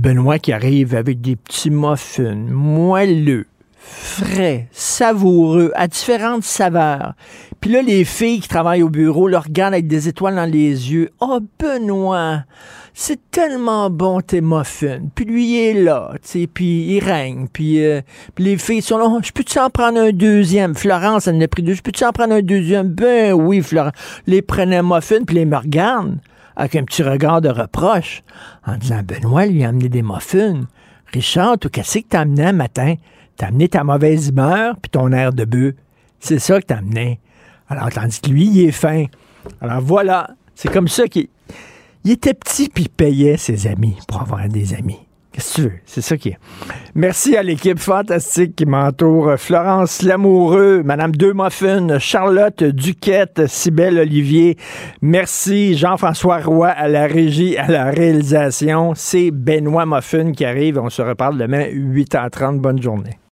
Benoît qui arrive avec des petits muffins moelleux, frais, savoureux, à différentes saveurs. Puis là, les filles qui travaillent au bureau le regardent avec des étoiles dans les yeux. Oh, Benoît, c'est tellement bon tes muffins. Puis lui, il est là, tu sais, puis il règne. Puis, euh, les filles sont là, Oh, je peux-tu en prendre un deuxième? Florence, elle en a pris deux. Je peux-tu en prendre un deuxième? Ben oui, Florence. Les prenait muffins, puis les me regardent avec un petit regard de reproche en disant, Benoît lui a amené des muffins. Richard, tout qu'est-ce que t'as amené un matin? T'as amené ta mauvaise humeur puis ton air de bœuf. C'est ça que t'as amené. Alors, tandis que lui, il est fin. Alors voilà, c'est comme ça qu'il il était petit puis il payait ses amis pour avoir des amis. C'est ça qui est. Merci à l'équipe fantastique qui m'entoure. Florence Lamoureux, Madame Deux Muffin, Charlotte Duquette, Cybelle Olivier. Merci Jean-François Roy à la régie, à la réalisation. C'est Benoît Muffin qui arrive. On se reparle demain 8h30. Bonne journée.